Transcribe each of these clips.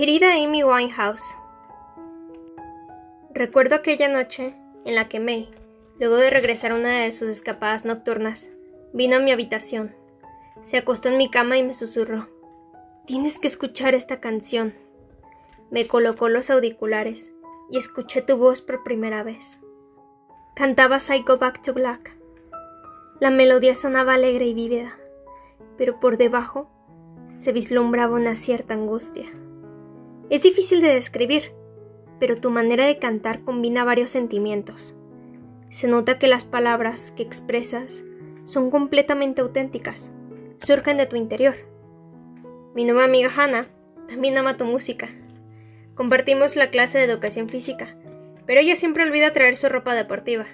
Querida Amy Winehouse, recuerdo aquella noche en la que May, luego de regresar a una de sus escapadas nocturnas, vino a mi habitación, se acostó en mi cama y me susurró, Tienes que escuchar esta canción. Me colocó los auriculares y escuché tu voz por primera vez. Cantabas I Go Back to Black. La melodía sonaba alegre y vívida, pero por debajo se vislumbraba una cierta angustia. Es difícil de describir, pero tu manera de cantar combina varios sentimientos. Se nota que las palabras que expresas son completamente auténticas, surgen de tu interior. Mi nueva amiga Hannah también ama tu música. Compartimos la clase de educación física, pero ella siempre olvida traer su ropa deportiva.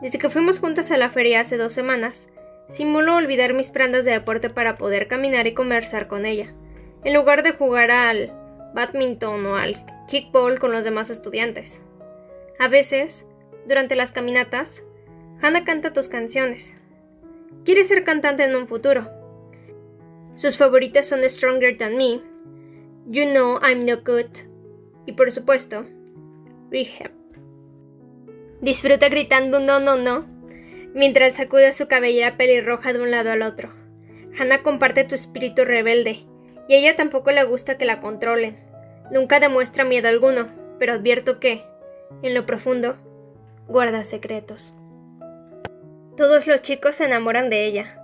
Desde que fuimos juntas a la feria hace dos semanas, simulo olvidar mis prendas de deporte para poder caminar y conversar con ella, en lugar de jugar al badminton o al kickball con los demás estudiantes. A veces, durante las caminatas, Hannah canta tus canciones. Quiere ser cantante en un futuro. Sus favoritas son Stronger Than Me, You Know I'm No Good y por supuesto, Rehab. Disfruta gritando no, no, no, mientras sacude su cabellera pelirroja de un lado al otro. Hannah comparte tu espíritu rebelde, y a ella tampoco le gusta que la controlen. Nunca demuestra miedo alguno, pero advierto que, en lo profundo, guarda secretos. Todos los chicos se enamoran de ella,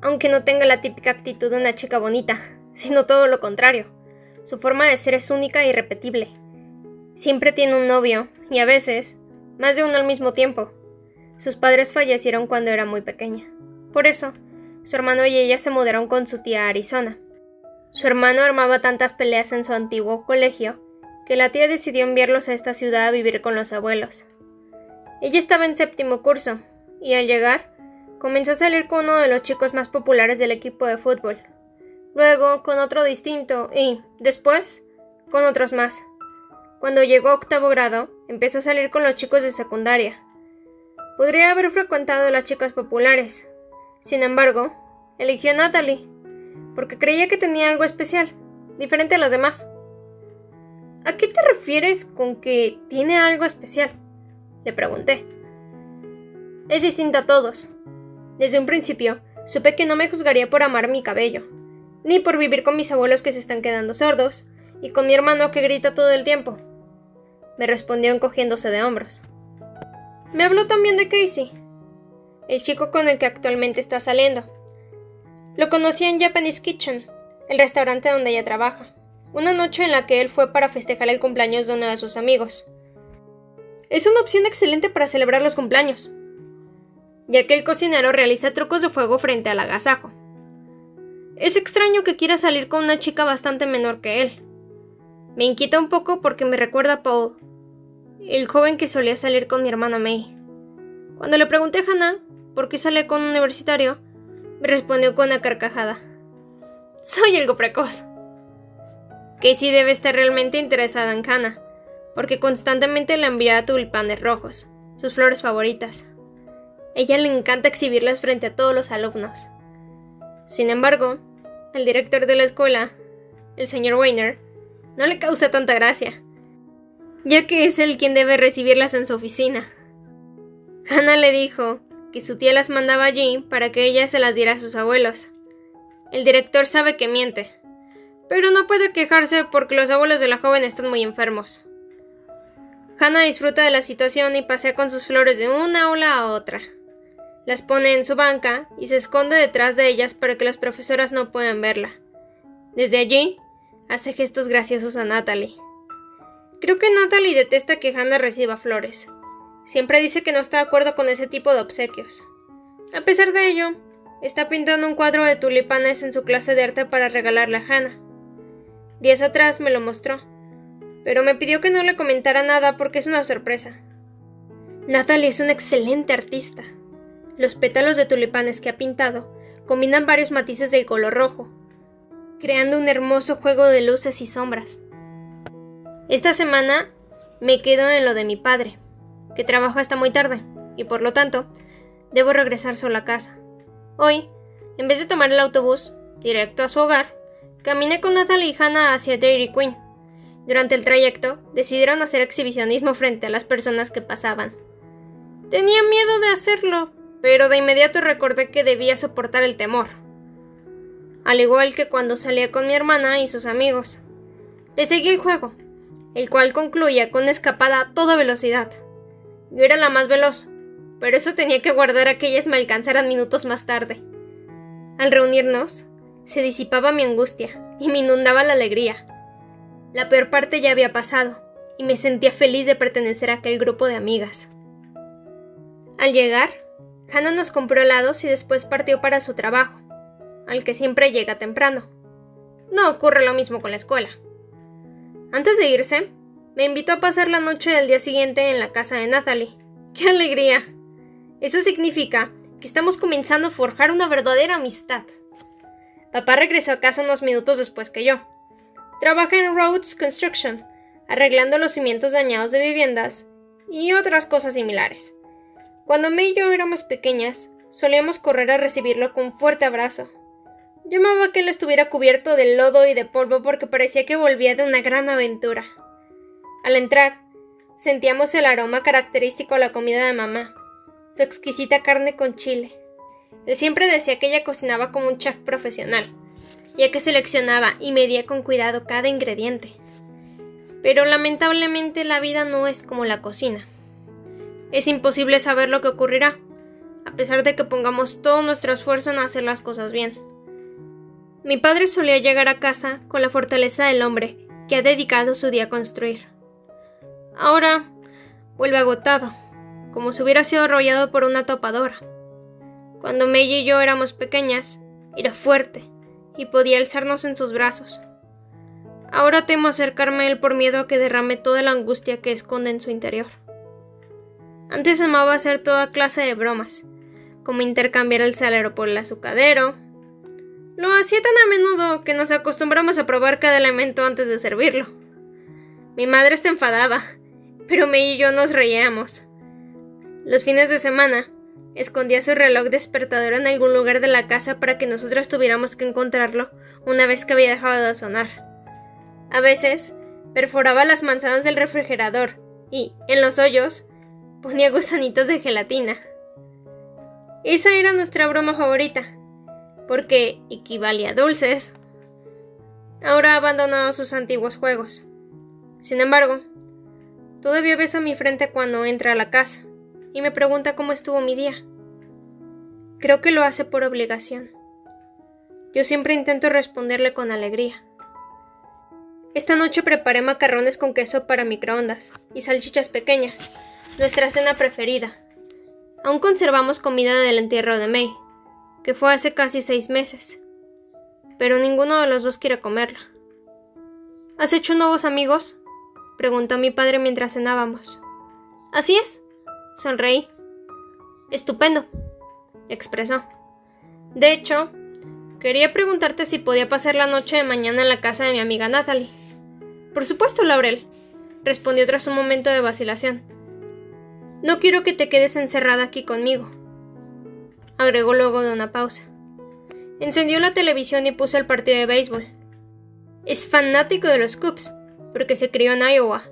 aunque no tenga la típica actitud de una chica bonita, sino todo lo contrario. Su forma de ser es única e irrepetible. Siempre tiene un novio, y a veces, más de uno al mismo tiempo. Sus padres fallecieron cuando era muy pequeña. Por eso, su hermano y ella se mudaron con su tía a Arizona. Su hermano armaba tantas peleas en su antiguo colegio que la tía decidió enviarlos a esta ciudad a vivir con los abuelos. Ella estaba en séptimo curso, y al llegar, comenzó a salir con uno de los chicos más populares del equipo de fútbol. Luego con otro distinto y, después, con otros más. Cuando llegó a octavo grado, empezó a salir con los chicos de secundaria. Podría haber frecuentado a las chicas populares. Sin embargo, eligió a Natalie, porque creía que tenía algo especial, diferente a las demás. ¿A qué te refieres con que tiene algo especial? Le pregunté. Es distinta a todos. Desde un principio, supe que no me juzgaría por amar mi cabello, ni por vivir con mis abuelos que se están quedando sordos, y con mi hermano que grita todo el tiempo me respondió encogiéndose de hombros. Me habló también de Casey, el chico con el que actualmente está saliendo. Lo conocí en Japanese Kitchen, el restaurante donde ella trabaja, una noche en la que él fue para festejar el cumpleaños de uno de sus amigos. Es una opción excelente para celebrar los cumpleaños, ya que el cocinero realiza trucos de fuego frente al agasajo. Es extraño que quiera salir con una chica bastante menor que él. Me inquieta un poco porque me recuerda a Paul, el joven que solía salir con mi hermana May. Cuando le pregunté a Hannah por qué sale con un universitario, respondió con una carcajada. Soy algo precoz. Casey debe estar realmente interesada en Hannah, porque constantemente le envía tulipanes rojos, sus flores favoritas. Ella le encanta exhibirlas frente a todos los alumnos. Sin embargo, el director de la escuela, el señor Weiner, no le causa tanta gracia, ya que es él quien debe recibirlas en su oficina. Hannah le dijo que su tía las mandaba allí para que ella se las diera a sus abuelos. El director sabe que miente, pero no puede quejarse porque los abuelos de la joven están muy enfermos. Hannah disfruta de la situación y pasea con sus flores de una aula a otra. Las pone en su banca y se esconde detrás de ellas para que las profesoras no puedan verla. Desde allí, Hace gestos graciosos a Natalie. Creo que Natalie detesta que Hannah reciba flores. Siempre dice que no está de acuerdo con ese tipo de obsequios. A pesar de ello, está pintando un cuadro de tulipanes en su clase de arte para regalarle a Hannah. Días atrás me lo mostró, pero me pidió que no le comentara nada porque es una sorpresa. Natalie es una excelente artista. Los pétalos de tulipanes que ha pintado combinan varios matices del color rojo, creando un hermoso juego de luces y sombras. Esta semana me quedo en lo de mi padre, que trabaja hasta muy tarde, y por lo tanto, debo regresar sola a casa. Hoy, en vez de tomar el autobús directo a su hogar, Caminé con Natalie y Hannah hacia Dairy Queen. Durante el trayecto, decidieron hacer exhibicionismo frente a las personas que pasaban. Tenía miedo de hacerlo, pero de inmediato recordé que debía soportar el temor. Al igual que cuando salía con mi hermana y sus amigos. Le seguí el juego, el cual concluía con una escapada a toda velocidad. Yo era la más veloz, pero eso tenía que guardar a que ellas me alcanzaran minutos más tarde. Al reunirnos, se disipaba mi angustia y me inundaba la alegría. La peor parte ya había pasado, y me sentía feliz de pertenecer a aquel grupo de amigas. Al llegar, Hannah nos compró helados y después partió para su trabajo, al que siempre llega temprano. No ocurre lo mismo con la escuela. Antes de irse, me invitó a pasar la noche del día siguiente en la casa de Natalie. ¡Qué alegría! Eso significa que estamos comenzando a forjar una verdadera amistad. Papá regresó a casa unos minutos después que yo. Trabaja en Roads Construction, arreglando los cimientos dañados de viviendas y otras cosas similares. Cuando May y yo éramos pequeñas, solíamos correr a recibirlo con fuerte abrazo. Yo que él estuviera cubierto de lodo y de polvo porque parecía que volvía de una gran aventura. Al entrar, sentíamos el aroma característico a la comida de mamá, su exquisita carne con chile, él siempre decía que ella cocinaba como un chef profesional, ya que seleccionaba y medía con cuidado cada ingrediente. Pero lamentablemente la vida no es como la cocina. Es imposible saber lo que ocurrirá, a pesar de que pongamos todo nuestro esfuerzo en hacer las cosas bien. Mi padre solía llegar a casa con la fortaleza del hombre que ha dedicado su día a construir. Ahora vuelve agotado, como si hubiera sido arrollado por una topadora. Cuando May y yo éramos pequeñas, era fuerte y podía alzarnos en sus brazos. Ahora temo acercarme a él por miedo a que derrame toda la angustia que esconde en su interior. Antes amaba hacer toda clase de bromas, como intercambiar el salero por el azucadero. Lo hacía tan a menudo que nos acostumbramos a probar cada elemento antes de servirlo. Mi madre se enfadaba, pero May y yo nos reíamos. Los fines de semana Escondía su reloj despertador en algún lugar de la casa para que nosotros tuviéramos que encontrarlo una vez que había dejado de sonar. A veces, perforaba las manzanas del refrigerador y, en los hoyos, ponía gusanitos de gelatina. Esa era nuestra broma favorita, porque equivalía a dulces. Ahora ha abandonado sus antiguos juegos. Sin embargo, todavía besa mi frente cuando entra a la casa y me pregunta cómo estuvo mi día. Creo que lo hace por obligación. Yo siempre intento responderle con alegría. Esta noche preparé macarrones con queso para microondas y salchichas pequeñas, nuestra cena preferida. Aún conservamos comida del entierro de May, que fue hace casi seis meses, pero ninguno de los dos quiere comerla. ¿Has hecho nuevos amigos? Preguntó mi padre mientras cenábamos. Así es, Sonreí. Estupendo, expresó. De hecho, quería preguntarte si podía pasar la noche de mañana en la casa de mi amiga Natalie. Por supuesto, Laurel, respondió tras un momento de vacilación. No quiero que te quedes encerrada aquí conmigo, agregó luego de una pausa. Encendió la televisión y puso el partido de béisbol. Es fanático de los Cubs, porque se crió en Iowa.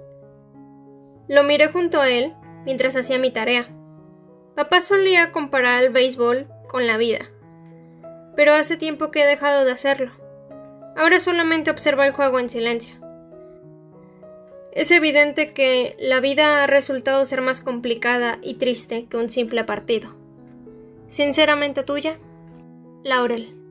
Lo miré junto a él mientras hacía mi tarea. Papá solía comparar el béisbol con la vida, pero hace tiempo que he dejado de hacerlo. Ahora solamente observa el juego en silencio. Es evidente que la vida ha resultado ser más complicada y triste que un simple partido. Sinceramente tuya, Laurel.